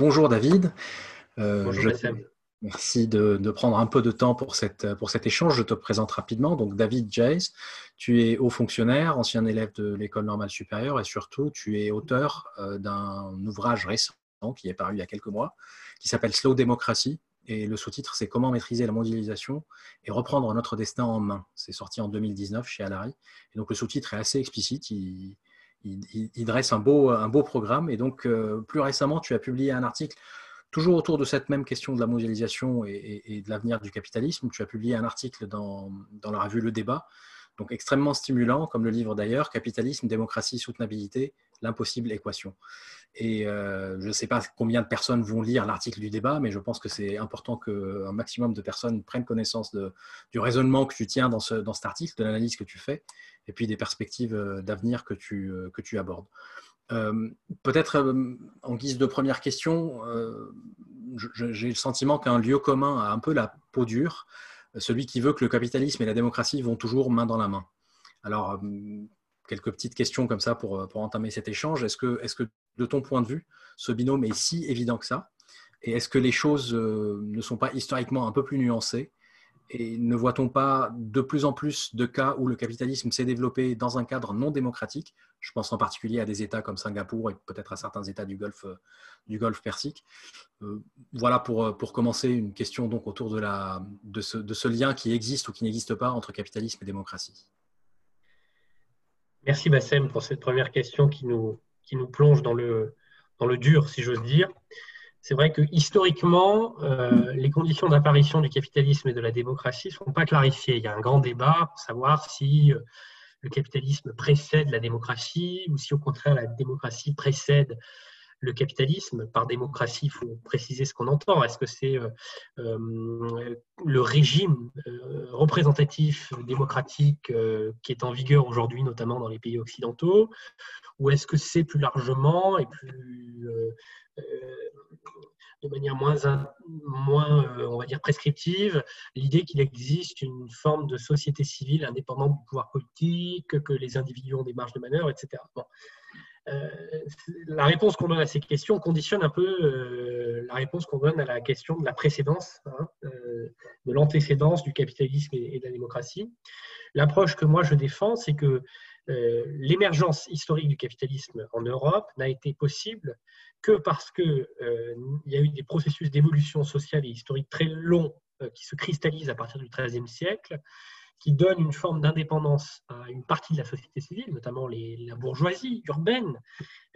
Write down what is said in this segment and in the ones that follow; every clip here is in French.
bonjour David. Euh, bonjour Merci de, prendre un peu de temps pour, cette, pour cet échange. Je te présente rapidement. Donc, David Jays, tu es haut fonctionnaire, ancien élève de l'École normale supérieure et surtout, tu es auteur euh, d'un ouvrage récent qui est paru il y a quelques mois, qui s'appelle Slow Democracy. Et le sous-titre, c'est Comment maîtriser la mondialisation et reprendre notre destin en main. C'est sorti en 2019 chez Alary. Et donc, le sous-titre est assez explicite. Il, il, dresse un beau, un beau programme. Et donc, euh, plus récemment, tu as publié un article toujours autour de cette même question de la mondialisation et, de l'avenir du capitalisme. Tu as publié un article dans, dans, la revue Le Débat, donc extrêmement stimulant, comme le livre d'ailleurs, Capitalisme, démocratie, soutenabilité, l'impossible équation. Et euh, je ne sais pas combien de personnes vont lire l'article du débat, mais je pense que c'est important qu'un maximum de personnes prennent connaissance de, du raisonnement que tu tiens dans, ce, dans cet article, de l'analyse que tu fais, et puis des perspectives euh, d'avenir que tu, euh, que tu abordes. Peut-être en guise de première question, j'ai le sentiment qu'un lieu commun a un peu la peau dure, celui qui veut que le capitalisme et la démocratie vont toujours main dans la main. Alors, quelques petites questions comme ça pour, pour entamer cet échange. Est-ce que, est que, de ton point de vue, ce binôme est si évident que ça? Et est-ce que les choses ne sont pas historiquement un peu plus nuancées? Et ne voit-on pas de plus en plus de cas où le capitalisme s'est développé dans un cadre non démocratique? Je pense en particulier à des États comme Singapour et peut-être à certains États du Golfe, du Golfe Persique. Euh, voilà pour, pour commencer une question donc autour de, la, de, ce, de ce lien qui existe ou qui n'existe pas entre capitalisme et démocratie. Merci Bassem pour cette première question qui nous, qui nous plonge dans le, dans le dur, si j'ose dire c'est vrai que historiquement, euh, les conditions d'apparition du capitalisme et de la démocratie ne sont pas clarifiées. Il y a un grand débat pour savoir si euh, le capitalisme précède la démocratie ou si au contraire la démocratie précède le capitalisme. Par démocratie, il faut préciser ce qu'on entend. Est-ce que c'est euh, le régime représentatif démocratique qui est en vigueur aujourd'hui, notamment dans les pays occidentaux, ou est-ce que c'est plus largement et plus de manière moins, euh, on va dire, prescriptive, l'idée qu'il existe une forme de société civile indépendante du pouvoir politique, que les individus ont des marges de manœuvre, etc. Euh, la réponse qu'on donne à ces questions conditionne un peu euh, la réponse qu'on donne à la question de la précédence, hein, de l'antécédence du capitalisme et, de la démocratie. L'approche que moi je défends, c'est que l'émergence historique du capitalisme en Europe n'a été possible que parce qu'il euh, y a eu des processus d'évolution sociale et historique très longs euh, qui se cristallisent à partir du XIIIe siècle, qui donnent une forme d'indépendance à une partie de la société civile, notamment la bourgeoisie urbaine,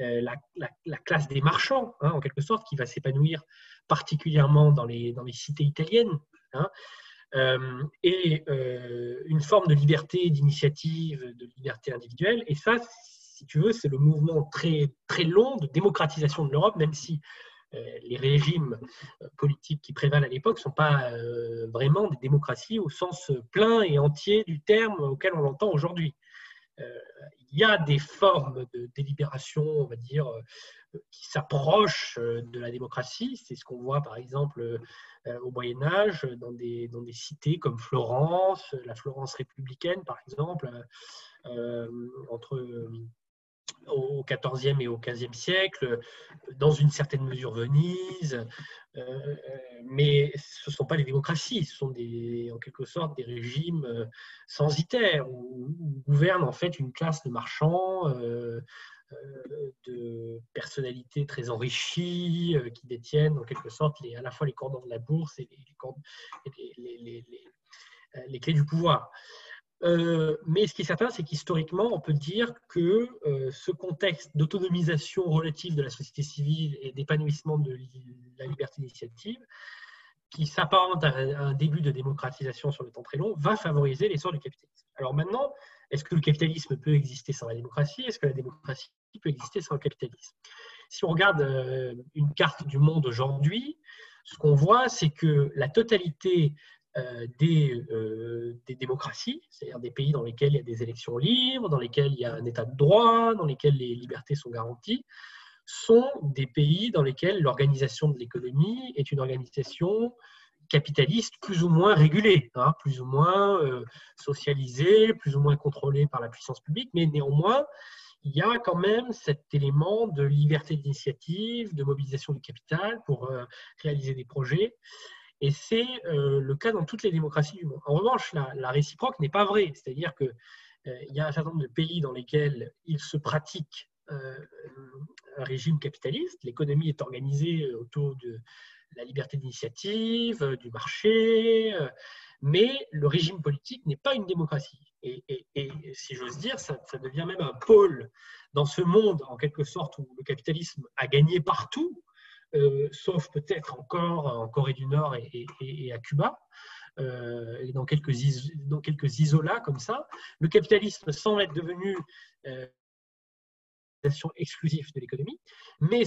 euh, la, classe des marchands, hein, en quelque sorte, qui va s'épanouir particulièrement dans les, cités italiennes. Hein, et une forme de liberté d'initiative, de liberté individuelle. Et ça, si tu veux, c'est le mouvement très, long de démocratisation de l'Europe, même si euh, les régimes euh, politiques qui prévalent à l'époque ne sont pas euh, vraiment des démocraties au sens plein et entier du terme auquel on l'entend aujourd'hui. il y a des formes de délibération, on va dire, qui s'approchent de la démocratie. C'est ce qu'on voit par exemple au Moyen Âge dans des cités comme Florence, la Florence républicaine par exemple, entre au XIVe et au XVe siècle, dans une certaine mesure Venise, euh, mais ce ne sont pas les démocraties, ce sont des, en quelque sorte des régimes euh, censitaires où, où gouverne en fait une classe de marchands, euh, de personnalités très enrichies, qui détiennent en quelque sorte à la fois les cordons de la bourse et les clés du pouvoir. Euh, mais ce qui est certain, c'est qu'historiquement, on peut dire que euh, ce contexte d'autonomisation relative de la société civile et d'épanouissement de la liberté d'initiative, qui s'apparente à un début de démocratisation sur le temps très long, va favoriser l'essor du capitalisme. Alors maintenant, est-ce que le capitalisme peut exister sans la démocratie? Est-ce que la démocratie peut exister sans le capitalisme? Si on regarde euh, une carte du monde aujourd'hui, ce qu'on voit, c'est que la totalité euh, euh, des, démocraties, c'est-à-dire des pays dans lesquels il y a des élections libres, dans lesquels il y a un état de droit, dans lesquels les libertés sont garanties, sont des pays dans lesquels l'organisation de l'économie est une organisation capitaliste plus ou moins régulé, hein, plus ou moins euh, socialisé, plus ou moins contrôlé par la puissance publique, mais néanmoins, il y a quand même cet élément de liberté d'initiative, de mobilisation du capital pour réaliser des projets. Et c'est euh, le cas dans toutes les démocraties du monde. En revanche, la, réciproque n'est pas vraie. C'est-à-dire qu'il il y a un certain nombre de pays dans lesquels il se pratique un régime capitaliste. L'économie est organisée autour de la liberté d'initiative, euh, du marché, euh, mais le régime politique n'est pas une démocratie. Et, si j'ose dire, ça, devient même un pôle dans ce monde, en quelque sorte, où le capitalisme a gagné partout, euh, sauf peut-être encore en Corée du Nord et, à Cuba, et dans quelques, dans quelques isolats comme ça. Le capitalisme semble être devenu euh, exclusive de l'économie, mais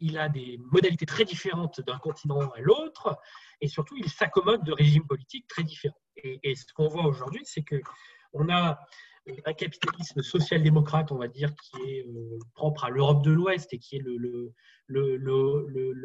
il a des modalités très différentes d'un continent à l'autre, et surtout, il s'accommode de régimes politiques très différents. Et, ce qu'on voit aujourd'hui, c'est qu'on a un capitalisme social-démocrate, on va dire, qui est euh, propre à l'Europe de l'Ouest et qui est le,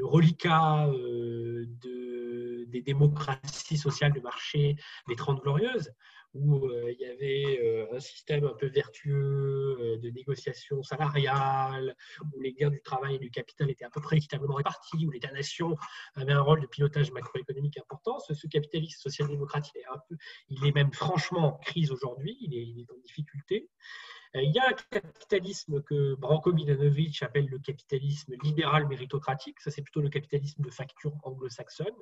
reliquat euh, de, des démocraties sociales de marché des Trente Glorieuses, où euh, il y avait euh, un système un peu vertueux euh, de négociation salariale, où les gains du travail et du capital étaient à peu près équitablement répartis, où l'État-nation avait un rôle de pilotage macroéconomique important. Ce, capitalisme social-démocrate, il, est il est même franchement en crise aujourd'hui, il il est en difficulté. Il y a un capitalisme que Branko Milanovic appelle le capitalisme libéral méritocratique. Ça, c'est plutôt le capitalisme de facture anglo-saxonne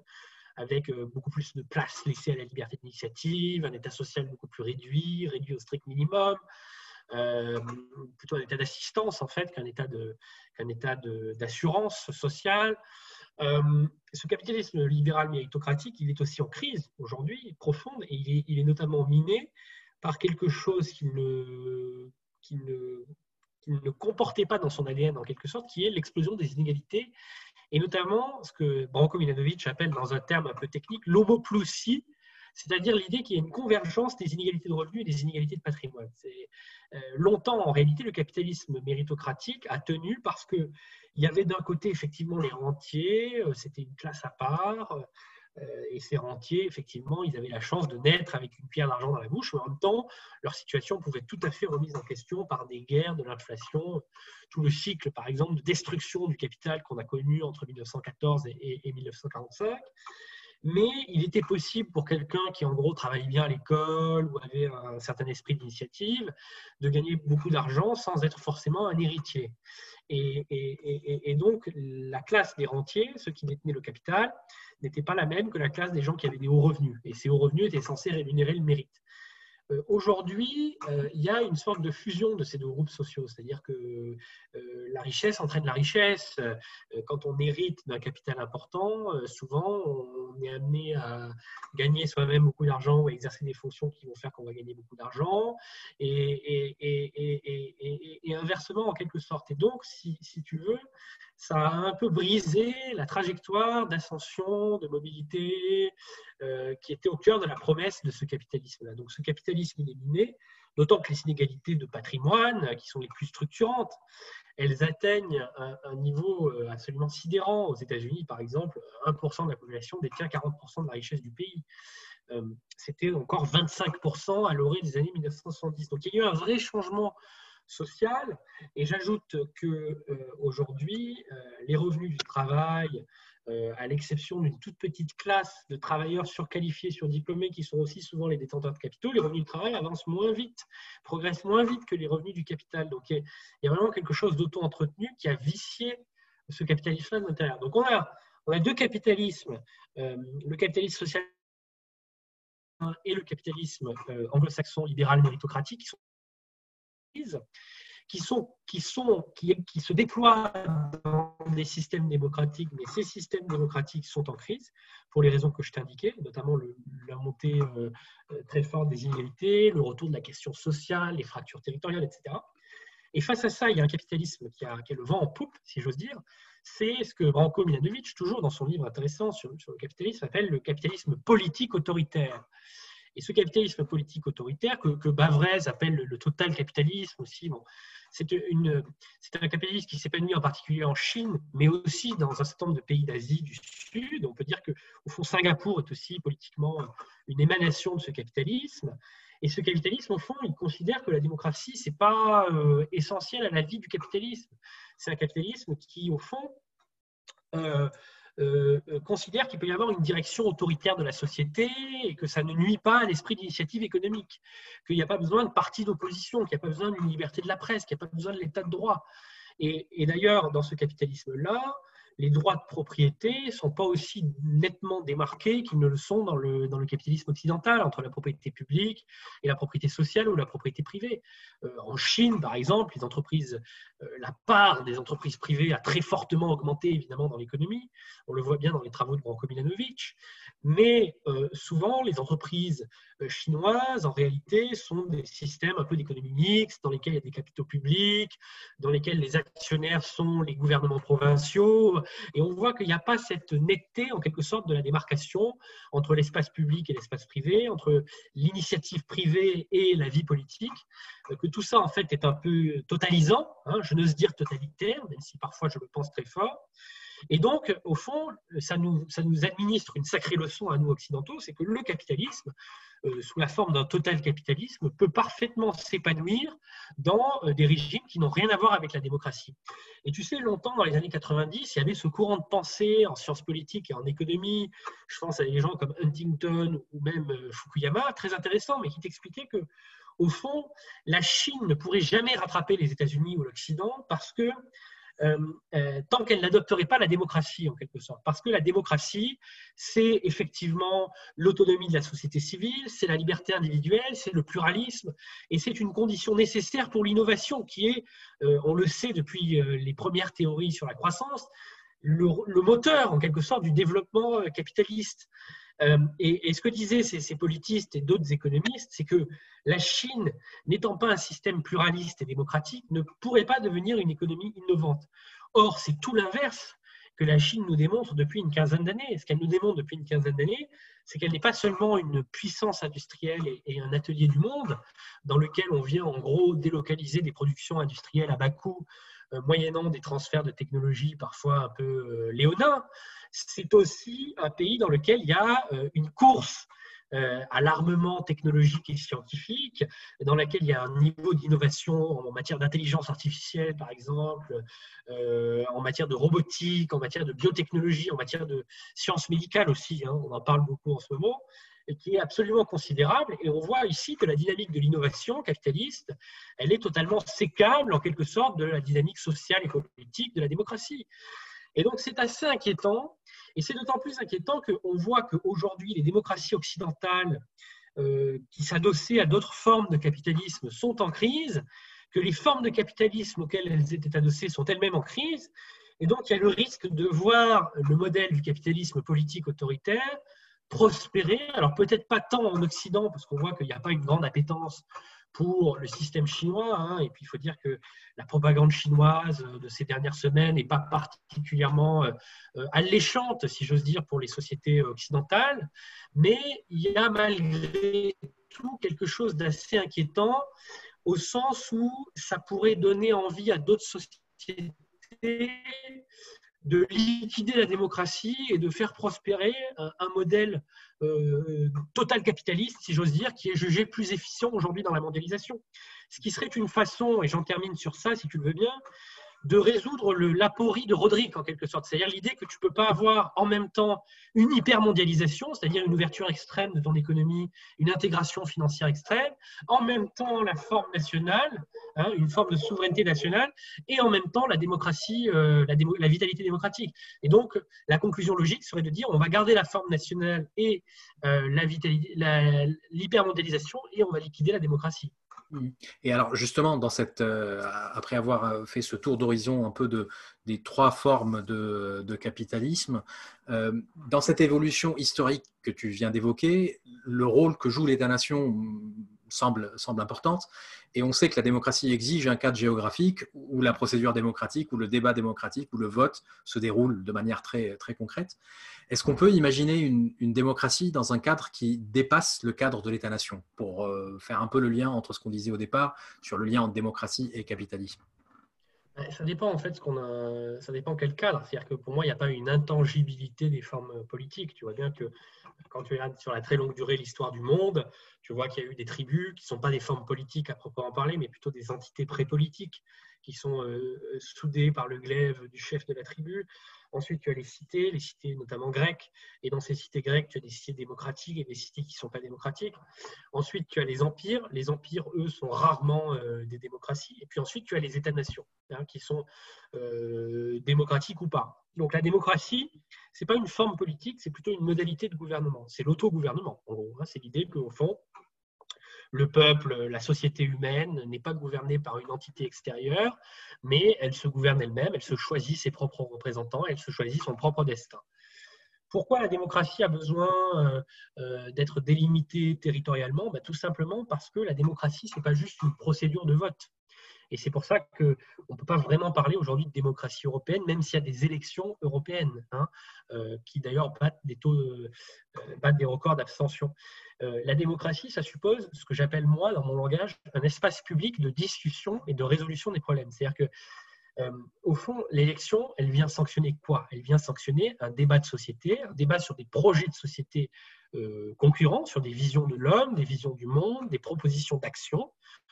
avec euh, beaucoup plus de place laissée à la liberté d'initiative, un état social beaucoup plus réduit, réduit au strict minimum, euh, plutôt un état d'assistance en fait qu'un état qu'un état d'assurance sociale. Euh, ce capitalisme libéral méritocratique, il est aussi en crise aujourd'hui, profonde, et il est, il est, notamment miné par quelque chose qui ne, qui ne, comportait pas dans son ADN en quelque sorte, qui est l'explosion des inégalités et notamment ce que Branko Milanovic appelle dans un terme un peu technique l'homoploussie, c'est-à-dire l'idée qu'il y a une convergence des inégalités de revenus et des inégalités de patrimoine. Euh, longtemps, en réalité, le capitalisme méritocratique a tenu parce qu'il y avait d'un côté effectivement les rentiers, euh, c'était une classe à part, euh, et ces rentiers, effectivement, ils avaient la chance de naître avec une pierre d'argent dans la bouche, mais en même temps, leur situation pouvait tout à fait remise en question par des guerres, de l'inflation, tout le cycle, par exemple, de destruction du capital qu'on a connu entre 1914 et, 1945 mais il était possible pour quelqu'un qui en gros travaillait bien à l'école ou avait un certain esprit d'initiative de gagner beaucoup d'argent sans être forcément un héritier. Et, donc la classe des rentiers, ceux qui détenaient le capital, n'était pas la même que la classe des gens qui avaient des hauts revenus. Et ces hauts revenus étaient censés rémunérer le mérite. Euh, aujourd'hui, euh, il y a une sorte de fusion de ces deux groupes sociaux, c'est-à-dire que euh, la richesse entraîne la richesse. quand on hérite d'un capital important, souvent on est amené à gagner soi-même beaucoup d'argent ou à exercer des fonctions qui vont faire qu'on va gagner beaucoup d'argent, et, inversement en quelque sorte. Et donc, si tu veux, ça a un peu brisé la trajectoire d'ascension, de mobilité euh, qui était au cœur de la promesse de ce capitalisme-là. Donc ce capitalisme il est miné, d'autant que les inégalités de patrimoine, euh, qui sont les plus structurantes, elles atteignent un, niveau euh, absolument sidérant. Aux États-Unis, par exemple, 1% de la population détient 40% de la richesse du pays. C'était encore 25% à l'orée des années 1970. Donc il y a eu un vrai changement social. Et j'ajoute que euh, aujourd'hui, euh, les revenus du travail, euh, à l'exception d'une toute petite classe de travailleurs surqualifiés, surdiplômés, qui sont aussi souvent les détenteurs de capitaux, les revenus du travail avancent moins vite, progressent moins vite que les revenus du capital. Donc il y a vraiment quelque chose d'auto-entretenu qui a vicié ce capitalisme à l'intérieur. Donc on a, on a deux capitalismes, le capitalisme social et le capitalisme anglo-saxon libéral méritocratique, qui sont qui, sont, qui, se déploient dans des systèmes démocratiques, mais ces systèmes démocratiques sont en crise pour les raisons que je t'ai indiquées, notamment la montée euh, euh, très forte des inégalités, le retour de la question sociale, les fractures territoriales, etc. Et face à ça, il y a un capitalisme qui a, le vent en poupe, si j'ose dire. C'est ce que Branko Milanovic, toujours dans son livre intéressant sur le capitalisme, appelle le capitalisme politique autoritaire. Et ce capitalisme politique autoritaire, que, que Bavrez appelle le, total capitalisme aussi, c'est un capitalisme qui s'épanouit en particulier en Chine, mais aussi dans un certain nombre de pays d'Asie du Sud. On peut dire que, au fond, Singapour est aussi politiquement une émanation de ce capitalisme. Et ce capitalisme, au fond, il considère que la démocratie, ce n'est pas euh, essentiel à la vie du capitalisme. C'est un capitalisme qui, au fond, euh, euh, considère qu'il peut y avoir une direction autoritaire de la société et que ça ne nuit pas à l'esprit d'initiative économique, qu'il n'y a pas besoin de partis d'opposition, qu'il n'y a pas besoin d'une liberté de la presse, qu'il n'y a pas besoin de l'état de droit. et d'ailleurs, dans ce capitalisme-là, les droits de propriété ne sont pas aussi nettement démarqués qu'ils ne le sont dans le, capitalisme occidental, entre la propriété publique et la propriété sociale ou la propriété privée. Euh, en Chine, par exemple, euh, la part des entreprises privées a très fortement augmenté, évidemment, dans l'économie. On le voit bien dans les travaux de Branko Milanovic. Mais euh, souvent, les entreprises chinoises, en réalité, sont des systèmes un peu d'économie mixte, dans lesquels il y a des capitaux publics, dans lesquels les actionnaires sont les gouvernements provinciaux, et on voit qu'il n'y a pas cette netteté, en quelque sorte, de la démarcation entre l'espace public et l'espace privé, entre l'initiative privée et la vie politique, euh, que tout ça, en fait, est un peu totalisant, hein, je n'ose dire totalitaire, même si parfois je le pense très fort. Et donc, au fond, ça nous, administre une sacrée leçon à nous occidentaux, c'est que le capitalisme, euh, sous la forme d'un total capitalisme, peut parfaitement s'épanouir dans euh, des régimes qui n'ont rien à voir avec la démocratie. Et tu sais, longtemps, dans les années 90, il y avait ce courant de pensée en sciences politiques et en économie, je pense à des gens comme Huntington ou même euh, Fukuyama, très intéressant, mais qui t'expliquaient que, au fond, la Chine ne pourrait jamais rattraper les États-Unis ou l'Occident parce que tant qu'elle n'adopterait pas la démocratie, en quelque sorte. Parce que la démocratie, c'est effectivement l'autonomie de la société civile, c'est la liberté individuelle, c'est le pluralisme, et c'est une condition nécessaire pour l'innovation qui est, euh, on le sait depuis les premières théories sur la croissance, le, moteur, en quelque sorte, du développement capitaliste. Euh, et, ce que disaient ces, politistes et d'autres économistes, c'est que la Chine, n'étant pas un système pluraliste et démocratique, ne pourrait pas devenir une économie innovante. Or, c'est tout l'inverse que la Chine nous démontre depuis une quinzaine d'années. Ce qu'elle nous démontre depuis une quinzaine d'années, c'est qu'elle n'est pas seulement une puissance industrielle et, un atelier du monde dans lequel on vient en gros délocaliser des productions industrielles à bas coût, moyennant des transferts de technologie parfois un peu euh, léonins, c'est aussi un pays dans lequel il y a euh, une course euh, à l'armement technologique et scientifique, dans laquelle il y a un niveau d'innovation en matière d'intelligence artificielle, par exemple, euh, en matière de robotique, en matière de biotechnologie, en matière de sciences médicales aussi, hein, on en parle beaucoup en ce moment, qui est absolument considérable. Et on voit ici que la dynamique de l'innovation capitaliste, elle est totalement sécable, en quelque sorte, de la dynamique sociale et politique de la démocratie. Et donc, c'est assez inquiétant. Et c'est d'autant plus inquiétant qu'on voit qu'aujourd'hui, les démocraties occidentales euh, qui s'adossaient à d'autres formes de capitalisme sont en crise, que les formes de capitalisme auxquelles elles étaient adossées sont elles-mêmes en crise. Et donc, il y a le risque de voir le modèle du capitalisme politique autoritaire prospérer. Alors, peut-être pas tant en Occident, parce qu'on voit qu'il n'y a pas une grande appétence pour le système chinois. Hein. Et puis, il faut dire que la propagande chinoise de ces dernières semaines n'est pas particulièrement euh, euh, alléchante, si j'ose dire, pour les sociétés occidentales. Mais il y a malgré tout quelque chose d'assez inquiétant au sens où ça pourrait donner envie à d'autres sociétés de liquider la démocratie et de faire prospérer un, modèle euh, total capitaliste, si j'ose dire, qui est jugé plus efficient aujourd'hui dans la mondialisation. Ce qui serait une façon, et j'en termine sur ça si tu le veux bien, de résoudre l'aporie de Roderick en quelque sorte. C'est-à-dire l'idée que tu ne peux pas avoir en même temps une hypermondialisation, c'est-à-dire une ouverture extrême de ton économie, une intégration financière extrême, en même temps la forme nationale, hein, une forme de souveraineté nationale, et en même temps la démocratie, euh, la, vitalité démocratique. Et donc la conclusion logique serait de dire on va garder la forme nationale et euh, l'hypermondialisation et on va liquider la démocratie. Mmh. Et alors justement, dans cette, euh, après avoir euh, fait ce tour d'horizon un peu de, des trois formes de, capitalisme, euh, dans cette évolution historique que tu viens d'évoquer, le rôle que joue l'État-nation semble, semble importante. Et on sait que la démocratie exige un cadre géographique où la procédure démocratique, où le débat démocratique, où le vote se déroule de manière très, concrète. Est-ce qu'on peut imaginer une, démocratie dans un cadre qui dépasse le cadre de l'État-nation, pour euh, faire un peu le lien entre ce qu'on disait au départ sur le lien entre démocratie et capitalisme ça dépend en fait ce qu'on a, ça dépend quel cadre. C'est-à-dire que pour moi, il n'y a pas une intangibilité des formes politiques. Tu vois bien que quand tu regardes sur la très longue durée l'histoire du monde, tu vois qu'il y a eu des tribus qui ne sont pas des formes politiques à proprement parler, mais plutôt des entités pré-politiques qui sont euh, soudées par le glaive du chef de la tribu. Ensuite, tu as les cités, les cités notamment grecques. Et dans ces cités grecques, tu as des cités démocratiques et des cités qui ne sont pas démocratiques. Ensuite, tu as les empires. Les empires, eux, sont rarement euh, des démocraties. Et puis ensuite, tu as les États-nations, hein, qui sont euh, démocratiques ou pas. Donc la démocratie, ce n'est pas une forme politique, c'est plutôt une modalité de gouvernement. C'est l'autogouvernement, en gros. Hein. C'est l'idée qu'au fond, le peuple, la société humaine n'est pas gouvernée par une entité extérieure, mais elle se gouverne elle-même, elle se choisit ses propres représentants, elle se choisit son propre destin. Pourquoi la démocratie a besoin euh, euh, d'être délimitée territorialement? Bah, Tout simplement parce que la démocratie, ce n'est pas juste une procédure de vote. Et c'est pour ça qu'on ne peut pas vraiment parler aujourd'hui de démocratie européenne, même s'il y a des élections européennes, hein, euh, qui d'ailleurs battent des taux, euh, battent des records d'abstention. Euh, la démocratie, ça suppose ce que j'appelle moi, dans mon langage, un espace public de discussion et de résolution des problèmes. C'est-à-dire que au fond, l'élection, elle vient sanctionner quoi? Elle vient sanctionner un débat de société, un débat sur des projets de société concurrents, sur des visions de l'homme, des visions du monde, des propositions d'action,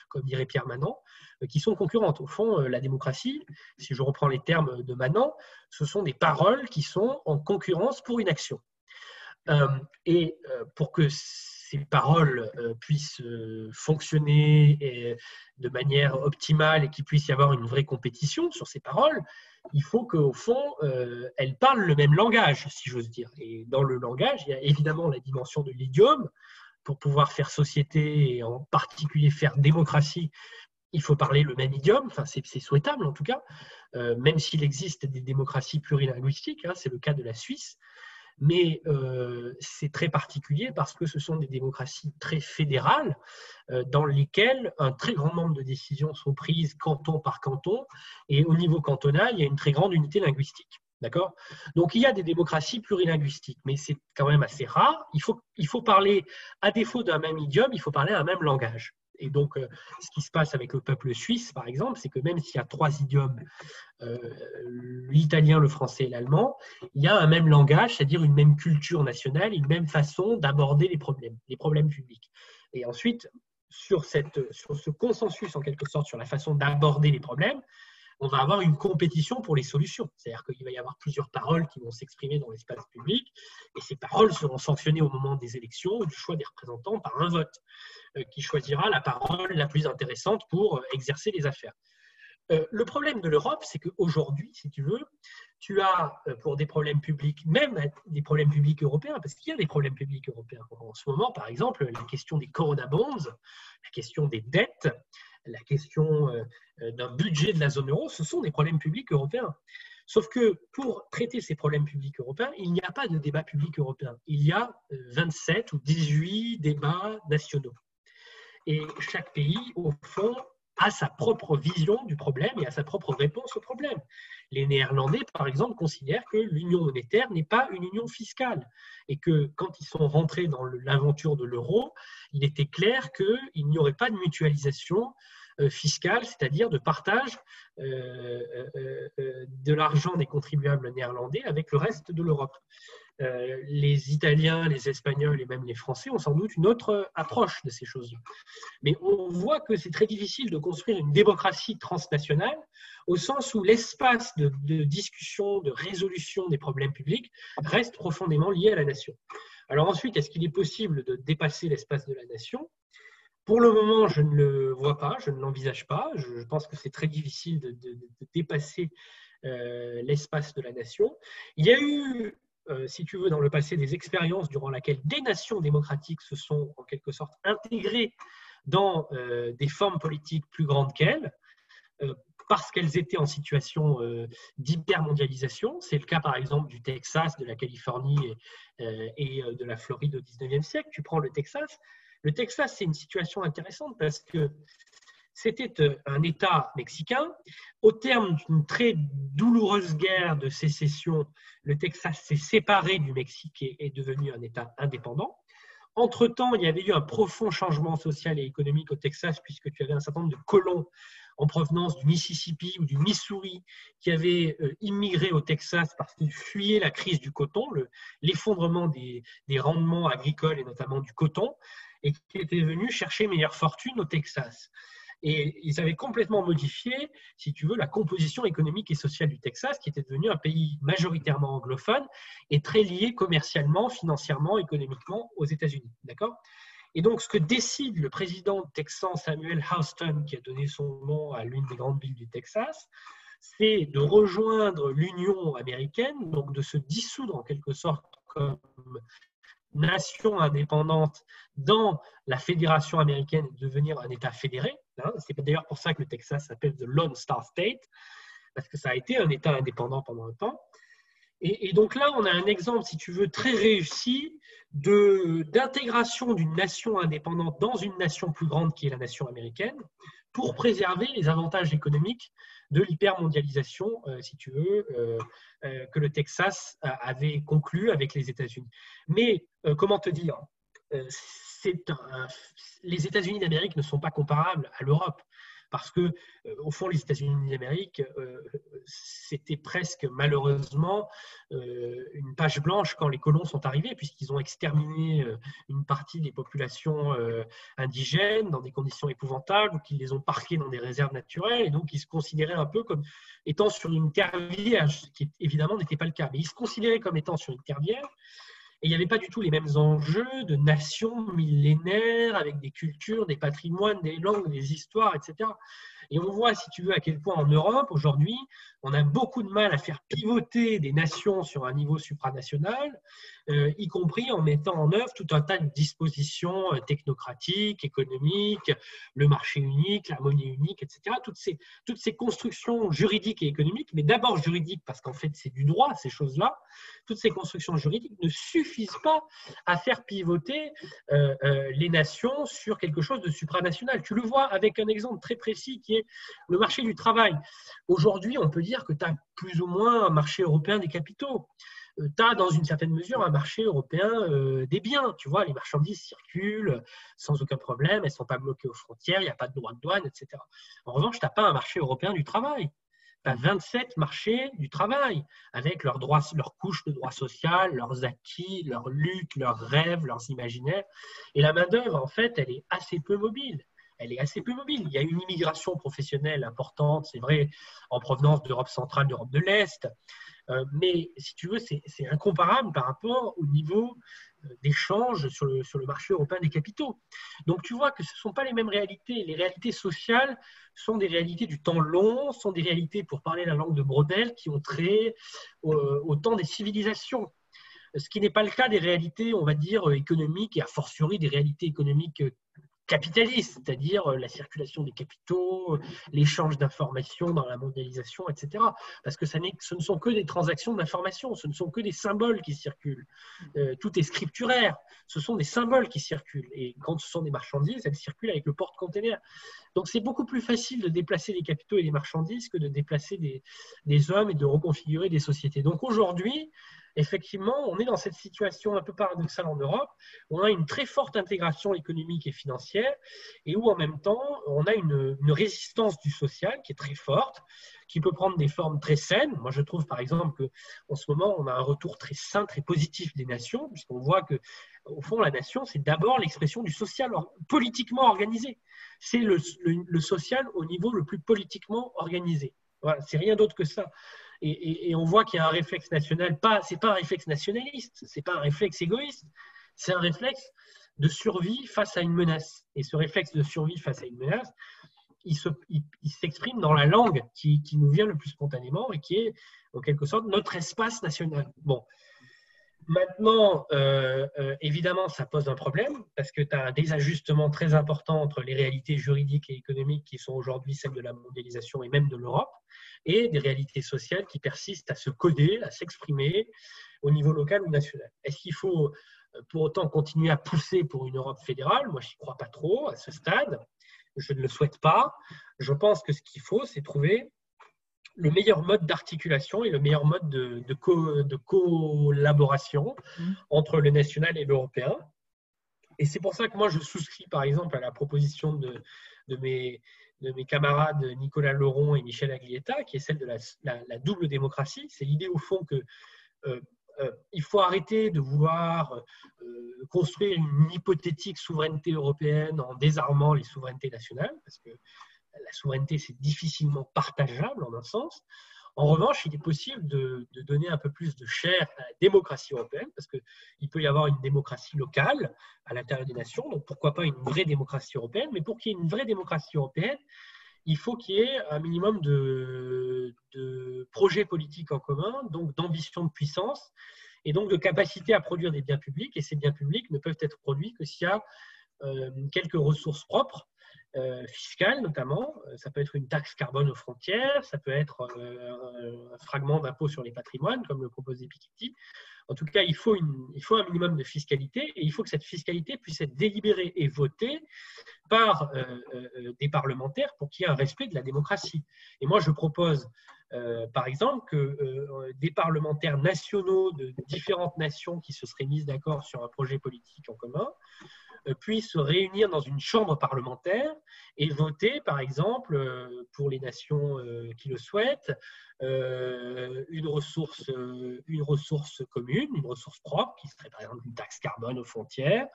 comme dirait Pierre Manant, euh, qui sont concurrentes. Au fond, euh, la démocratie, si je reprends les termes de Manant, ce sont des paroles qui sont en concurrence pour une action. Euh, et pour que ces paroles puissent fonctionner de manière optimale et qu'il puisse y avoir une vraie compétition sur ces paroles, il faut qu'au fond, elles parlent le même langage, si j'ose dire. Et dans le langage, il y a évidemment la dimension de l'idiome, pour pouvoir faire société et en particulier faire démocratie, il faut parler le même idiome, c'est souhaitable en tout cas, euh, même s'il existe des démocraties plurilinguistiques, hein, c'est le cas de la Suisse, mais euh, c'est très particulier parce que ce sont des démocraties très fédérales euh, dans lesquelles un très grand nombre de décisions sont prises canton par canton, et au niveau cantonal, il y a une très grande unité linguistique. D'accord? Donc il y a des démocraties plurilinguistiques, mais c'est quand même assez rare. Il faut, il faut parler, à défaut d'un même idiome, il faut parler un même langage. Et donc, euh, ce qui se passe avec le peuple suisse, par exemple, c'est que même s'il y a trois idiomes, euh, l'italien, le français et l'allemand, il y a un même langage, c'est-à-dire une même culture nationale, une même façon d'aborder les problèmes, les problèmes publics. Et ensuite, sur, cette, sur ce consensus, en quelque sorte, sur la façon d'aborder les problèmes, on va avoir une compétition pour les solutions. C'est-à-dire qu'il va y avoir plusieurs paroles qui vont s'exprimer dans l'espace public, et ces paroles seront sanctionnées au moment des élections ou du choix des représentants par un vote euh, qui choisira la parole la plus intéressante pour euh, exercer les affaires. Euh, le problème de l'Europe, c'est qu'aujourd'hui, si tu veux, tu as pour des problèmes publics, même des problèmes publics européens, parce qu'il y a des problèmes publics européens. En ce moment, par exemple, la question des corona bonds, la question des dettes, la question euh, euh, d'un budget de la zone euro, ce sont des problèmes publics européens. Sauf que pour traiter ces problèmes publics européens, il n'y a pas de débat public européen. Il y a 27 euh, ou 18 débats nationaux. Et chaque pays, au fond, a sa propre vision du problème et a sa propre réponse au problème. Les Néerlandais, par exemple, considèrent que l'union monétaire n'est pas une union fiscale et que quand ils sont rentrés dans l'aventure de l'euro, il était clair qu'il n'y aurait pas de mutualisation euh, fiscale, c'est-à-dire de partage euh, euh, de l'argent des contribuables néerlandais avec le reste de l'Europe. Les Italiens, les Espagnols et même les Français ont sans doute une autre approche de ces choses-là. Mais on voit que c'est très difficile de construire une démocratie transnationale au sens où l'espace de, de, discussion, de résolution des problèmes publics reste profondément lié à la nation. Alors ensuite, est-ce qu'il est possible de dépasser l'espace de la nation? Pour le moment, je ne le vois pas, je ne l'envisage pas. Je pense que c'est très difficile de, dépasser euh, l'espace de la nation. Il y a eu, euh, si tu veux, dans le passé, des expériences durant lesquelles des nations démocratiques se sont en quelque sorte intégrées dans euh, des formes politiques plus grandes qu'elles parce qu'elles étaient en situation d'hypermondialisation. C'est le cas par exemple du Texas, de la Californie et, et de la Floride au 19e siècle. Tu prends le Texas, Le Texas, c'est une situation intéressante parce que c'était euh, un État mexicain. Au terme d'une très douloureuse guerre de sécession, le Texas s'est séparé du Mexique et est devenu un État indépendant. Entre-temps, il y avait eu un profond changement social et économique au Texas, puisque tu avais un certain nombre de colons en provenance du Mississippi ou du Missouri qui avaient euh, immigré au Texas parce qu'ils fuyaient la crise du coton, l'effondrement des, des, rendements agricoles et notamment du coton, et qui étaient venus chercher meilleure fortune au Texas. Et ils avaient complètement modifié, si tu veux, la composition économique et sociale du Texas, qui était devenu un pays majoritairement anglophone et très lié commercialement, financièrement, économiquement aux États-Unis. D'accord? Et donc, ce que décide le président texan Samuel Houston, qui a donné son nom à l'une des grandes villes du Texas, c'est de rejoindre l'Union américaine, donc de se dissoudre en quelque sorte comme nation indépendante dans la fédération américaine et devenir un État fédéré. C'est d'ailleurs pour ça que le Texas s'appelle the Lone Star State, parce que ça a été un État indépendant pendant un temps. Et, donc là, on a un exemple, si tu veux, très réussi d'intégration d'une nation indépendante dans une nation plus grande qui est la nation américaine pour préserver les avantages économiques de l'hypermondialisation, euh, si tu veux, euh, euh, que le Texas avait conclu avec les États-Unis. Mais comment te dire? Les États-Unis d'Amérique ne sont pas comparables à l'Europe parce que, euh, au fond, les États-Unis d'Amérique, euh, c'était presque malheureusement euh, une page blanche quand les colons sont arrivés, puisqu'ils ont exterminé une partie des populations indigènes dans des conditions épouvantables, ou qu'ils les ont parqués dans des réserves naturelles, et donc ils se considéraient un peu comme étant sur une terre vierge, ce qui évidemment n'était pas le cas, mais ils se considéraient comme étant sur une terre vierge, et il n'y avait pas du tout les mêmes enjeux de nations millénaires avec des cultures, des patrimoines, des langues, des histoires, etc. Et on voit, si tu veux, à quel point en Europe, aujourd'hui, on a beaucoup de mal à faire pivoter des nations sur un niveau supranational, euh, y compris en mettant en œuvre tout un tas de dispositions euh, technocratiques, économiques, le marché unique, la monnaie unique, etc. Toutes ces, toutes ces constructions juridiques et économiques, mais d'abord juridiques, parce qu'en fait, c'est du droit, ces choses-là, toutes ces constructions juridiques ne suffisent pas à faire pivoter euh, les nations sur quelque chose de supranational. Tu le vois avec un exemple très précis qui est le marché du travail. Aujourd'hui, on peut dire que tu as plus ou moins un marché européen des capitaux. Euh, tu as dans une certaine mesure un marché européen euh, des biens. Tu vois, les marchandises circulent sans aucun problème, elles ne sont pas bloquées aux frontières, il n'y a pas de droit de douane, etc. En revanche, tu n'as pas un marché européen du travail. Tu as 27 marchés du travail, avec leurs, droits, leurs couches de droits sociaux, leurs acquis, leurs luttes, leurs rêves, leurs imaginaires. Et la main-d'œuvre, en fait, elle est assez peu mobile elle est assez peu mobile. Il y a une immigration professionnelle importante, c'est vrai, en provenance d'Europe centrale, d'Europe de l'Est. Euh, mais si tu veux, c'est incomparable par rapport au niveau euh, d'échange sur le, marché européen des capitaux. Donc tu vois que ce ne sont pas les mêmes réalités. Les réalités sociales sont des réalités du temps long, sont des réalités, pour parler la langue de Brodel, qui ont trait au, au temps des civilisations ce qui n'est pas le cas des réalités, on va dire, économiques et a fortiori des réalités économiques capitaliste, c'est-à-dire euh, la circulation des capitaux, euh, l'échange d'informations dans la mondialisation, etc. Parce que ça ce ne sont que des transactions d'informations, ce ne sont que des symboles qui circulent. Euh, tout est scripturaire, ce sont des symboles qui circulent. Et quand ce sont des marchandises, elles circulent avec le porte-container. Donc c'est beaucoup plus facile de déplacer les capitaux et les marchandises que de déplacer des, des hommes et de reconfigurer des sociétés. Donc aujourd'hui, effectivement, on est dans cette situation un peu paradoxale en Europe, où on a une très forte intégration économique et financière, et où en même temps, on a une, résistance du social qui est très forte, qui peut prendre des formes très saines. Moi, je trouve par exemple qu'en ce moment, on a un retour très sain, très positif des nations, puisqu'on voit que, au fond, la nation, c'est d'abord l'expression du social politiquement organisé. C'est le, social au niveau le plus politiquement organisé. Voilà, c'est rien d'autre que ça. Et, on voit qu'il y a un réflexe national, pas, c'est pas un réflexe nationaliste, c'est pas un réflexe égoïste, c'est un réflexe de survie face à une menace. Et ce réflexe de survie face à une menace, il, s'exprime dans la langue qui, nous vient le plus spontanément et qui est en quelque sorte notre espace national. Maintenant, euh, euh, évidemment, ça pose un problème parce que tu as un désajustement très important entre les réalités juridiques et économiques qui sont aujourd'hui celles de la mondialisation et même de l'Europe et des réalités sociales qui persistent à se coder, à s'exprimer au niveau local ou national. Est-ce qu'il faut pour autant continuer à pousser pour une Europe fédérale? Moi, je n'y crois pas trop à ce stade. Je ne le souhaite pas. Je pense que ce qu'il faut, c'est trouver le meilleur mode d'articulation et le meilleur mode de, de, collaboration mmh. entre le national et l'européen. Et c'est pour ça que moi, je souscris, par exemple, à la proposition de, de, mes, de mes camarades Nicolas Laurent et Michel Aglietta, qui est celle de la, double démocratie. C'est l'idée, au fond, que euh, euh, il faut arrêter de vouloir euh, construire une hypothétique souveraineté européenne en désarmant les souverainetés nationales, parce que la souveraineté, c'est difficilement partageable en un sens. En revanche, il est possible de, donner un peu plus de chair à la démocratie européenne, parce qu'il peut y avoir une démocratie locale à l'intérieur des nations, donc pourquoi pas une vraie démocratie européenne, mais pour qu'il y ait une vraie démocratie européenne, il faut qu'il y ait un minimum de, projets politiques en commun, donc d'ambition de puissance, et donc de capacité à produire des biens publics, et ces biens publics ne peuvent être produits que s'il y a euh, quelques ressources propres, fiscales notamment. Euh, ça peut être une taxe carbone aux frontières, ça peut être un fragment d'impôt sur les patrimoines, comme le proposait Piketty. En tout cas, il faut, un minimum de fiscalité et il faut que cette fiscalité puisse être délibérée et votée par des parlementaires pour qu'il y ait un respect de la démocratie. Et moi, je propose, par exemple, que des parlementaires nationaux de différentes nations qui se seraient mises d'accord sur un projet politique en commun euh, puissent se réunir dans une chambre parlementaire et voter, par exemple, euh, pour les nations euh, qui le souhaitent, une ressource commune, une ressource propre, qui serait par exemple une taxe carbone aux frontières.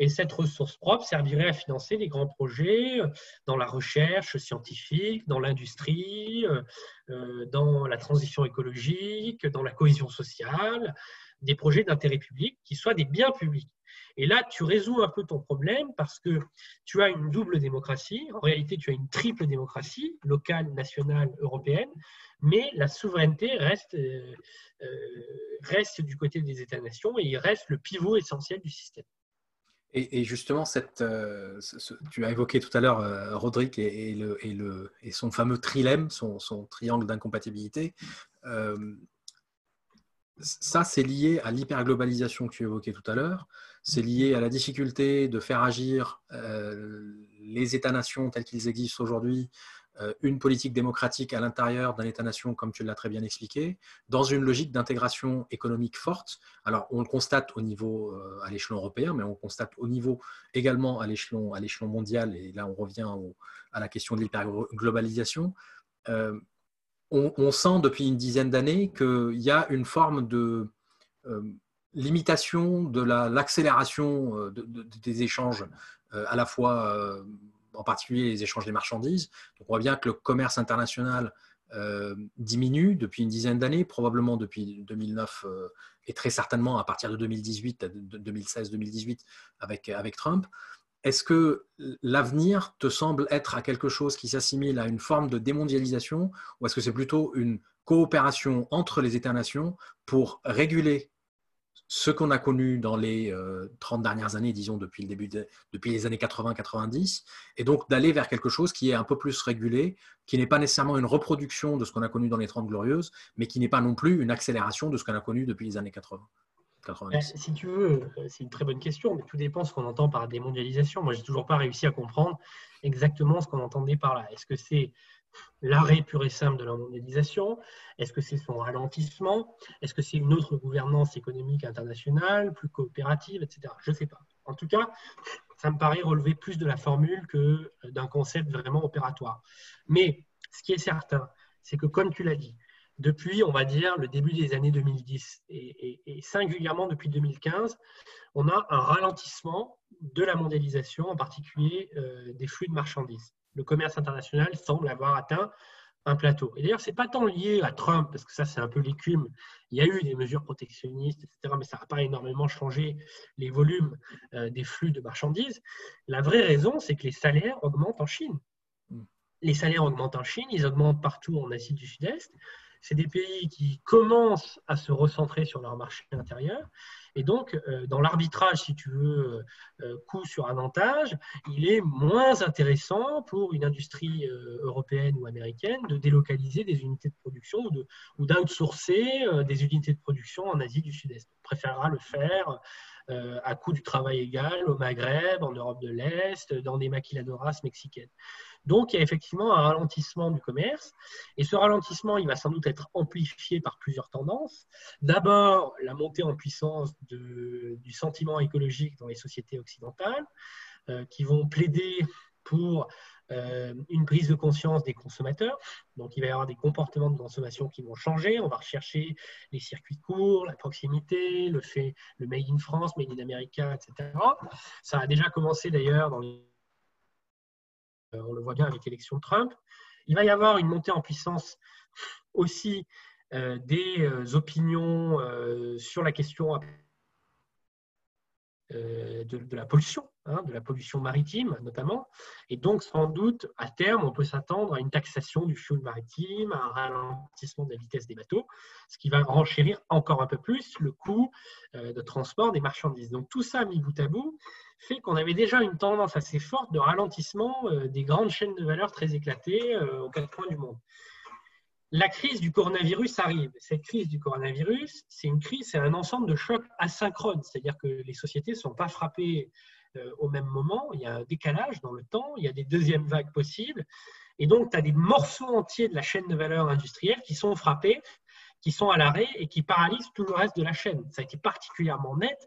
Et cette ressource propre servirait à financer les grands projets dans la recherche scientifique, dans l'industrie, dans la transition écologique, dans la cohésion sociale, des projets d'intérêt public qui soient des biens publics. Et là, tu résous un peu ton problème parce que tu as une double démocratie. En réalité, tu as une triple démocratie, locale, nationale, européenne, mais la souveraineté reste, euh, euh, reste du côté des États-nations et il reste le pivot essentiel du système. Et, justement, cette, euh, tu as évoqué tout à l'heure Rodrigue et, le, et, le, et, son fameux trilemme, son triangle d'incompatibilité ça, c'est lié à l'hyperglobalisation que tu évoquais tout à l'heure. C'est lié à la difficulté de faire agir euh, les États-nations tels qu'ils existent aujourd'hui, euh, une politique démocratique à l'intérieur d'un État-nation, comme tu l'as très bien expliqué, dans une logique d'intégration économique forte. Alors, on le constate au niveau, euh, à l'échelon européen, mais on le constate au niveau également à l'échelon mondial. Et là, on revient à la question de l'hyperglobalisation on, sent depuis une dizaine d'années qu'il y a une forme de euh, limitation de l'accélération euh, des échanges, euh, à la fois en particulier les échanges des marchandises. on voit bien que le commerce international diminue depuis une dizaine d'années, probablement depuis 2009 et très certainement à partir de 2018, 2016-2018 avec, avec Trump. Est-ce que l'avenir te semble être à quelque chose qui s'assimile à une forme de démondialisation ou est-ce que c'est plutôt une coopération entre les États-nations pour réguler ce qu'on a connu dans les 30 euh, dernières années, disons depuis, le début depuis les années 80-90, et donc d'aller vers quelque chose qui est un peu plus régulé, qui n'est pas nécessairement une reproduction de ce qu'on a connu dans les 30 glorieuses, mais qui n'est pas non plus une accélération de ce qu'on a connu depuis les années 80. Ben, si tu veux, euh, c'est une très bonne question, mais tout dépend de ce qu'on entend par démondialisation. Moi, j'ai toujours pas réussi à comprendre exactement ce qu'on entendait par là. Est-ce que c'est l'arrêt pur et simple de la mondialisation? Est-ce que c'est son ralentissement? Est-ce que c'est une autre gouvernance économique internationale, plus coopérative, etc. Je ne sais pas. En tout cas, ça me paraît relever plus de la formule que d'un concept vraiment opératoire. Mais ce qui est certain, c'est que comme tu l'as dit, depuis, on va dire, le début des années 2010 et, singulièrement depuis 2015, on a un ralentissement de la mondialisation, en particulier euh, des flux de marchandises. Le commerce international semble avoir atteint un plateau. Et d'ailleurs, ce n'est pas tant lié à Trump, parce que ça, c'est un peu l'écume. Il y a eu des mesures protectionnistes, etc., mais ça n'a pas énormément changé les volumes euh, des flux de marchandises. La vraie raison, c'est que les salaires augmentent en Chine. Hmm. Les salaires augmentent en Chine, ils augmentent partout en Asie du Sud-Est c'est des pays qui commencent à se recentrer sur leur marché intérieur. Et donc, euh, dans l'arbitrage, si tu veux, euh, coût sur avantage, il est moins intéressant pour une industrie euh, européenne ou américaine de délocaliser des unités de production ou d'outsourcer des unités de production en Asie du Sud-Est. On préférera le faire à coût du travail égal au Maghreb, en Europe de l'Est, dans des maquiladoras mexicaines. Donc, il y a effectivement un ralentissement du commerce. Et ce ralentissement, il va sans doute être amplifié par plusieurs tendances. D'abord, la montée en puissance du sentiment écologique dans les sociétés occidentales, euh, qui vont plaider pour euh, une prise de conscience des consommateurs. Donc, il va y avoir des comportements de consommation qui vont changer. On va rechercher les circuits courts, la proximité, le fait, le made in France, made in America, etc. Ça a déjà commencé d'ailleurs dans les on le voit bien avec l'élection de Trump. Il va y avoir une montée en puissance aussi euh, des euh, opinions sur la question de, la pollution, hein, de la pollution maritime notamment. Et donc, sans doute, à terme, on peut s'attendre à une taxation du fuel maritime, à un ralentissement de la vitesse des bateaux, ce qui va renchérir encore un peu plus le coût de transport des marchandises. Donc, tout ça mis bout à bout, fait qu'on avait déjà une tendance assez forte de ralentissement euh, des grandes chaînes de valeur très éclatées euh, aux quatre coins du monde. La crise du coronavirus arrive. Cette crise du coronavirus, c'est une crise, c'est un ensemble de chocs asynchrones, c'est-à-dire que les sociétés ne sont pas frappées euh, au même moment, il y a un décalage dans le temps, il y a des deuxièmes vagues possibles, et donc tu as des morceaux entiers de la chaîne de valeur industrielle qui sont frappés, qui sont à l'arrêt et qui paralysent tout le reste de la chaîne. Ça a été particulièrement net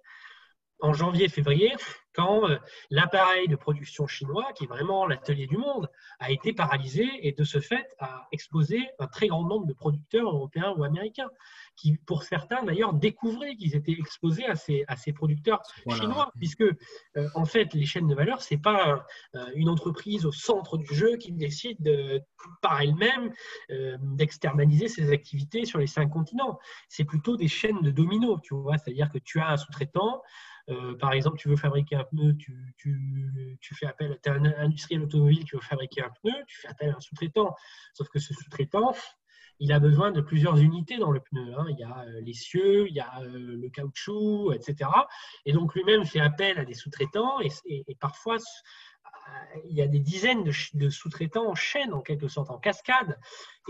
en janvier-février, quand euh, l'appareil de production chinois, qui est vraiment l'atelier du monde, a été paralysé et de ce fait a exposé un très grand nombre de producteurs européens ou américains, qui pour certains d'ailleurs découvraient qu'ils étaient exposés à ces, à ces producteurs chinois, puisque euh, en fait les chaînes de valeur, ce n'est pas euh, une entreprise au centre du jeu qui décide de, par elle-même d'externaliser ses activités sur les cinq continents. C'est plutôt des chaînes de dominos, tu vois, c'est-à-dire que tu as un sous-traitant, euh, par exemple, tu veux fabriquer un pneu, tu, fais appel, tu es un industriel automobile qui veut fabriquer un pneu, tu fais appel à un sous-traitant. Sauf que ce sous-traitant, il a besoin de plusieurs unités dans le pneu. Hein. Il y a euh, les cieux, il y a euh, le caoutchouc, etc. Et donc lui-même fait appel à des sous-traitants et parfois il y a des dizaines de, sous-traitants en chaîne, en quelque sorte, en cascade.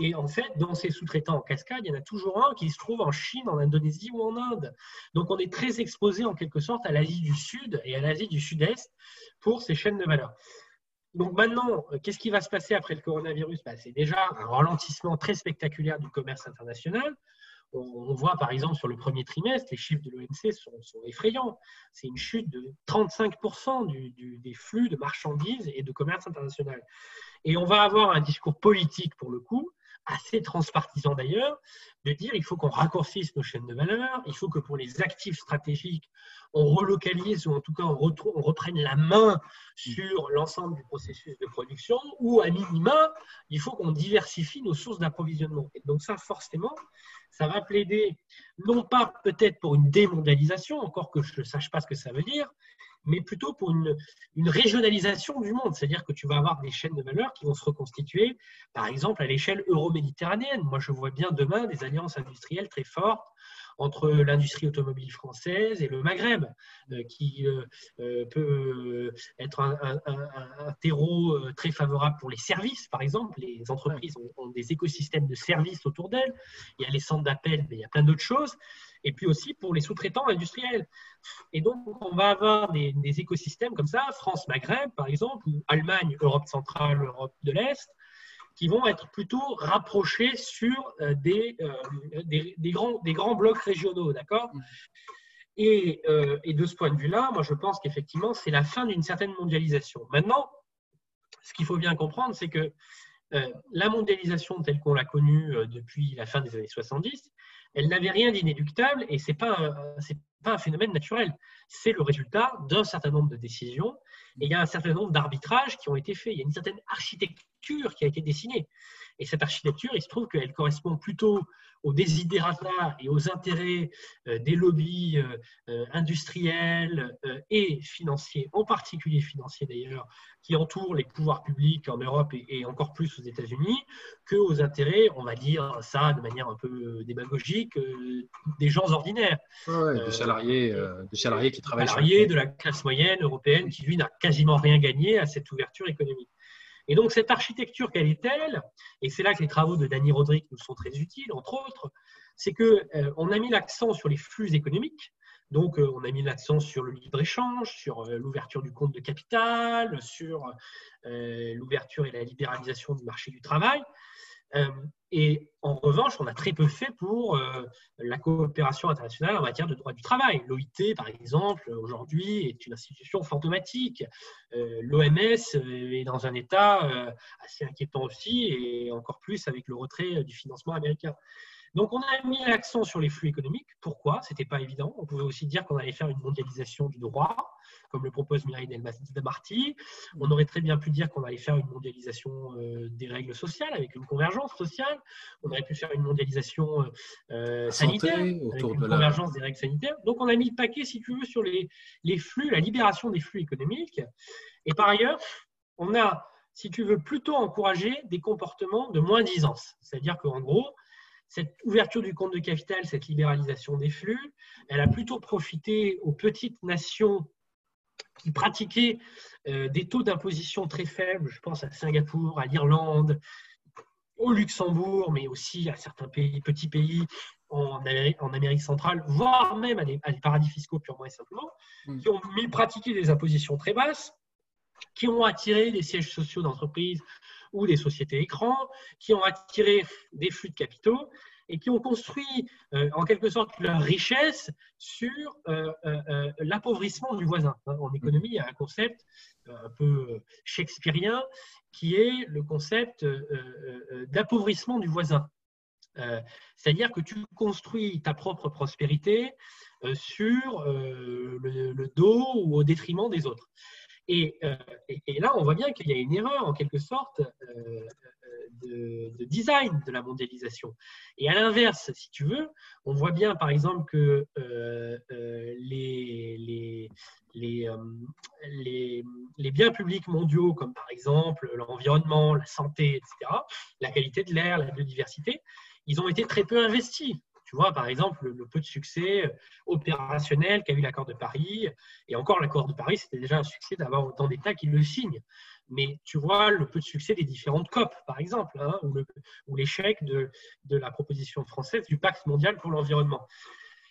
Et en fait, dans ces sous-traitants en cascade, il y en a toujours un qui se trouve en Chine, en Indonésie ou en Inde. Donc, on est très exposé, en quelque sorte, à l'Asie du Sud et à l'Asie du Sud-Est pour ces chaînes de valeur. Donc maintenant, qu'est-ce qui va se passer après le coronavirus? Bah, C'est déjà un ralentissement très spectaculaire du commerce international on voit par exemple sur le premier trimestre, les chiffres de l'OMC sont, effrayants. C'est une chute de 35% des flux de marchandises et de commerce international. Et on va avoir un discours politique pour le coup, assez transpartisan d'ailleurs, de dire il faut qu'on raccourcisse nos chaînes de valeur, il faut que pour les actifs stratégiques, on relocalise ou en tout cas on, on reprenne la main sur l'ensemble du processus de production, ou à minima, il faut qu'on diversifie nos sources d'approvisionnement. Et donc ça, forcément, ça va plaider non pas peut-être pour une démondialisation, encore que je ne sache pas ce que ça veut dire, mais plutôt pour une, régionalisation du monde. C'est-à-dire que tu vas avoir des chaînes de valeur qui vont se reconstituer, par exemple, à l'échelle euro-méditerranéenne. Moi, je vois bien demain des alliances industrielles très fortes entre l'industrie automobile française et le Maghreb, euh, qui euh, euh, peut être un, terreau très favorable pour les services, par exemple. Les entreprises ont, des écosystèmes de services autour d'elles. Il y a les centres d'appel, mais il y a plein d'autres choses. Et puis aussi pour les sous-traitants industriels. Et donc, on va avoir des, écosystèmes comme ça, France-Maghreb, par exemple, ou Allemagne, Europe centrale, Europe de l'Est, qui vont être plutôt rapprochés sur euh, euh, des, des, grands, des grands blocs régionaux, d'accord? Mm. et, euh, et, de ce point de vue-là, moi je pense qu'effectivement, c'est la fin d'une certaine mondialisation. Maintenant, ce qu'il faut bien comprendre, c'est que la mondialisation telle qu'on l'a connue depuis la fin des années 70, elle n'avait rien d'inéluctable et ce n'est pas, pas un phénomène naturel. C'est le résultat d'un certain nombre de décisions et il y a un certain nombre d'arbitrages qui ont été faits. Il y a une certaine architecture qui a été dessinée. Et cette architecture, il se trouve qu'elle correspond plutôt aux désidérata et aux intérêts euh, des lobbies euh, euh, industriels et financiers, en particulier financiers d'ailleurs, qui entourent les pouvoirs publics en Europe et, encore plus aux États-Unis, que aux intérêts, on va dire ça de manière un peu démagogique, des gens ordinaires. des, salariés, des salariés qui travaillent. Salariés de la classe moyenne européenne qui, lui, n'a quasiment rien gagné à cette ouverture économique. Et donc, cette architecture, quelle est elle Et c'est là que les travaux de Danny Roderick nous sont très utiles, entre autres, c'est qu'on euh, a mis l'accent sur les flux économiques. Donc, euh, on a mis l'accent sur le libre-échange, sur euh, l'ouverture du compte de capital, sur l'ouverture et la libéralisation du marché du travail. Euh, et en revanche, on a très peu fait pour euh, la coopération internationale en matière de droit du travail. L'OIT, par exemple, aujourd'hui, est une institution fantomatique. Euh, L'OMS est dans un état assez inquiétant aussi, et encore plus avec le retrait du financement américain. Donc, on a mis l'accent sur les flux économiques. Pourquoi? Ce n'était pas évident. On pouvait aussi dire qu'on allait faire une mondialisation du droit, comme le propose Mireille Delmarty. On aurait très bien pu dire qu'on allait faire une mondialisation euh, des règles sociales, avec une convergence sociale. On aurait pu faire une mondialisation euh, sanitaire, avec une convergence des règles sanitaires. Donc, on a mis le paquet, si tu veux, sur les, les flux, la libération des flux économiques. Et par ailleurs, on a si tu veux, plutôt encourager des comportements de moins-disance. C'est-à-dire qu'en gros, cette ouverture du compte de capital, cette libéralisation des flux, elle a plutôt profité aux petites nations qui pratiquaient euh, des taux d'imposition très faibles, je pense à Singapour, à l'Irlande, au Luxembourg, mais aussi à certains pays, petits pays en Amérique, centrale, voire même à des, paradis fiscaux purement et simplement, mm. qui ont mis pratiquer des impositions très basses, qui ont attiré des sièges sociaux d'entreprises ou des sociétés écrans, qui ont attiré des flux de capitaux et qui ont construit euh, en quelque sorte leur richesse sur euh, euh, l'appauvrissement du voisin. En économie, il y a un concept un peu shakespearien qui est le concept d'appauvrissement du voisin. C'est-à-dire que tu construis ta propre prospérité sur le, dos ou au détriment des autres. Euh, et, là, on voit bien qu'il y a une erreur, en quelque sorte, euh, de, design de la mondialisation. Et à l'inverse, si tu veux, on voit bien, par exemple, que euh, les, biens publics mondiaux, comme par exemple l'environnement, la santé, etc., la qualité de l'air, la biodiversité, ils ont été très peu investis. Tu vois, par exemple, le, peu de succès euh, opérationnel qu'a eu l'accord de Paris, et encore l'accord de Paris, c'était déjà un succès d'avoir autant d'États qui le signent. Mais tu vois le peu de succès des différentes COP, par exemple, hein, ou l'échec de, de la proposition française du pacte mondial pour l'environnement.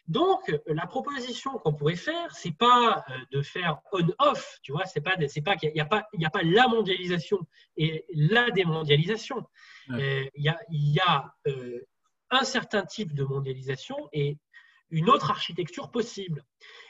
Donc, euh, la proposition qu'on pourrait faire, c'est pas euh, de faire on-off, tu vois, c'est pas, c'est pas qu'il n'y a, pas, il a pas la mondialisation et la démondialisation. Il y a, y a un certain type de mondialisation et une autre architecture possible.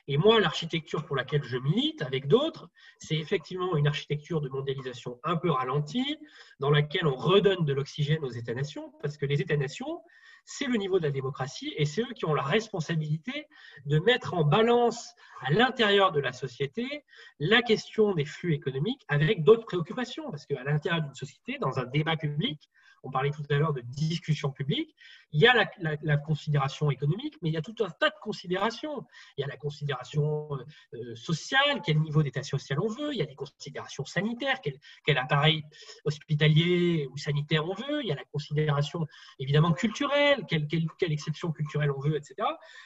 Et moi, l'architecture pour laquelle je milite avec d'autres, c'est effectivement une architecture de mondialisation un peu ralentie, dans laquelle on redonne de l'oxygène aux États-nations, parce que les États-nations, c'est le niveau de la démocratie et c'est eux qui ont la responsabilité de mettre en balance à l'intérieur de la société la question des flux économiques avec d'autres préoccupations. Parce qu'à l'intérieur d'une société, dans un débat public, on parlait tout à l'heure de discussion publique, il y a la, considération économique, mais il y a tout un tas de considérations. Il y a la considération euh, euh, sociale, quel niveau d'état social on veut, il y a des considérations sanitaires, quel, appareil hospitalier ou sanitaire on veut, il y a la considération évidemment culturelle, quelle, quelle exception culturelle on veut, etc.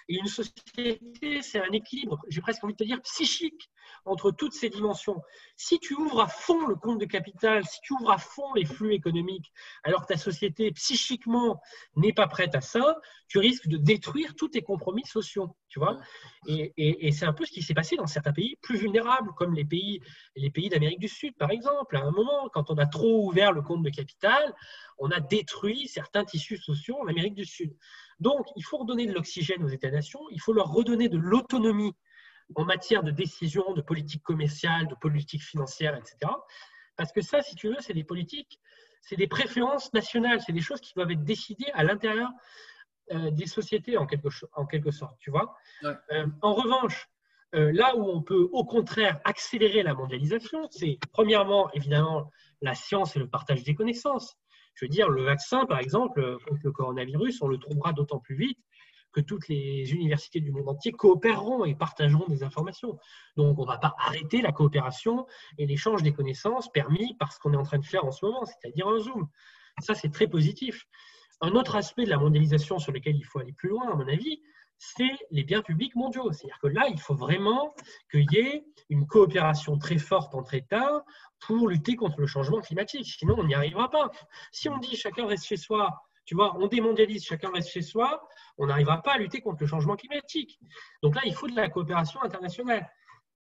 Et une société, c'est un équilibre, j'ai presque envie de te dire, psychique entre toutes ces dimensions. Si tu ouvres à fond le compte de capital, si tu ouvres à fond les flux économiques, alors ta société psychiquement n'est pas prête à ça, tu risques de détruire tous tes compromis sociaux, tu vois. Et, c'est un peu ce qui s'est passé dans certains pays plus vulnérables, comme les pays, les pays d'Amérique du Sud, par exemple. À un moment, quand on a trop ouvert le compte de capital, on a détruit certains tissus sociaux en Amérique du Sud. Donc, il faut redonner de l'oxygène aux États-nations, il faut leur redonner de l'autonomie en matière de décision, de politique commerciale, de politique financière, etc. Parce que ça, si tu veux, c'est des politiques c'est des préférences nationales, c'est des choses qui doivent être décidées à l'intérieur des sociétés en quelque, en quelque sorte, tu vois. en revanche, là où on peut au contraire accélérer la mondialisation, c'est premièrement, évidemment, la science et le partage des connaissances. Je veux dire, le vaccin, par exemple, contre le coronavirus, on le trouvera d'autant plus vite que toutes les universités du monde entier coopéreront et partageront des informations. Donc, on ne va pas arrêter la coopération et l'échange des connaissances permis par ce qu'on est en train de faire en ce moment, c'est-à-dire un Zoom. Ça, c'est très positif. Un autre aspect de la mondialisation sur lequel il faut aller plus loin, à mon avis, c'est les biens publics mondiaux. C'est-à-dire que là, il faut vraiment qu'il y ait une coopération très forte entre États pour lutter contre le changement climatique. Sinon, on n'y arrivera pas. Si on dit chacun reste chez soi, tu vois, on démondialise, chacun reste chez soi, on n'arrivera pas à lutter contre le changement climatique. Donc là, il faut de la coopération internationale.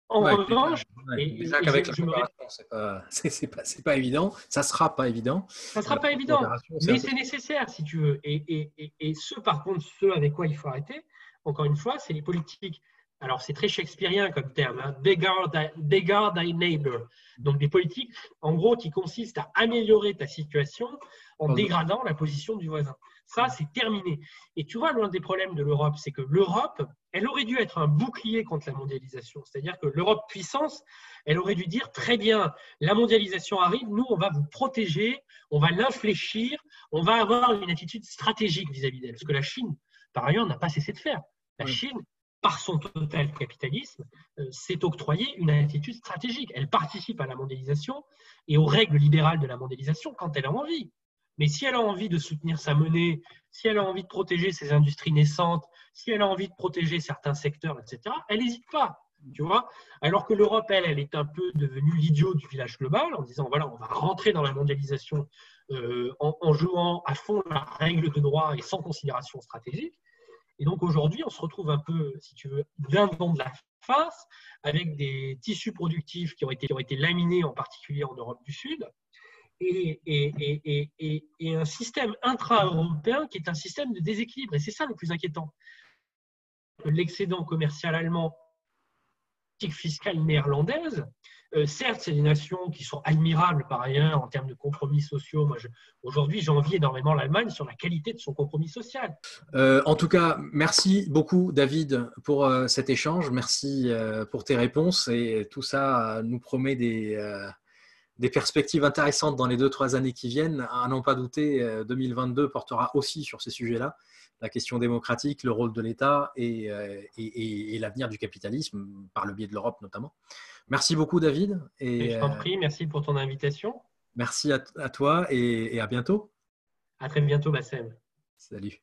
En revanche, déjà qu'avec la coopération, c'est pas, pas, évident, ça sera pas évident. Ça sera pas évident, mais c'est nécessaire si tu veux. Et, et, et, ce, par contre, ce avec quoi il faut arrêter, encore une fois, c'est les politiques alors c'est très shakespearien comme terme, hein, beggar, thy, neighbor. Donc des politiques, en gros, qui consistent à améliorer ta situation en dégradant la position du voisin. Ça, c'est terminé. Et tu vois, l'un des problèmes de l'Europe, c'est que l'Europe, elle aurait dû être un bouclier contre la mondialisation. C'est-à-dire que l'Europe puissance, elle aurait dû dire, très bien, la mondialisation arrive, nous, on va vous protéger, on va l'infléchir, on va avoir une attitude stratégique vis-à-vis d'elle. Ce que la Chine, par ailleurs, n'a pas cessé de faire. La Chine, par son total capitalisme, euh, s'est octroyée une attitude stratégique. Elle participe à la mondialisation et aux règles libérales de la mondialisation quand elle a envie. Mais si elle a envie de soutenir sa monnaie, si elle a envie de protéger ses industries naissantes, si elle a envie de protéger certains secteurs, etc., elle n'hésite pas. Tu vois Alors que l'Europe, elle, elle est un peu devenue l'idiot du village global en disant voilà, on va rentrer dans la mondialisation euh, en, jouant à fond la règle de droit et sans considération stratégique. Et donc aujourd'hui, on se retrouve un peu, si tu veux, d'un de la face, avec des tissus productifs qui ont été laminés, en particulier en Europe du Sud, et, un système intra-européen qui est un système de déséquilibre. Et c'est ça le plus inquiétant. L'excédent commercial allemand, fiscale néerlandaise, euh, certes, c'est des nations qui sont admirables par ailleurs en termes de compromis sociaux. Moi, aujourd'hui, j'envie énormément l'Allemagne sur la qualité de son compromis social. Euh, en tout cas, merci beaucoup, David, pour euh, cet échange. Merci pour tes réponses. Et tout ça nous promet des, des perspectives intéressantes dans les deux, trois années qui viennent. À n'en pas douter, 2022 portera aussi sur ces sujets-là la question démocratique, le rôle de l'État et, et, l'avenir du capitalisme, par le biais de l'Europe notamment. Merci beaucoup, David. Et, je t'en prie, merci pour ton invitation. Merci à, toi et, à bientôt. À très bientôt, Bassem. Salut.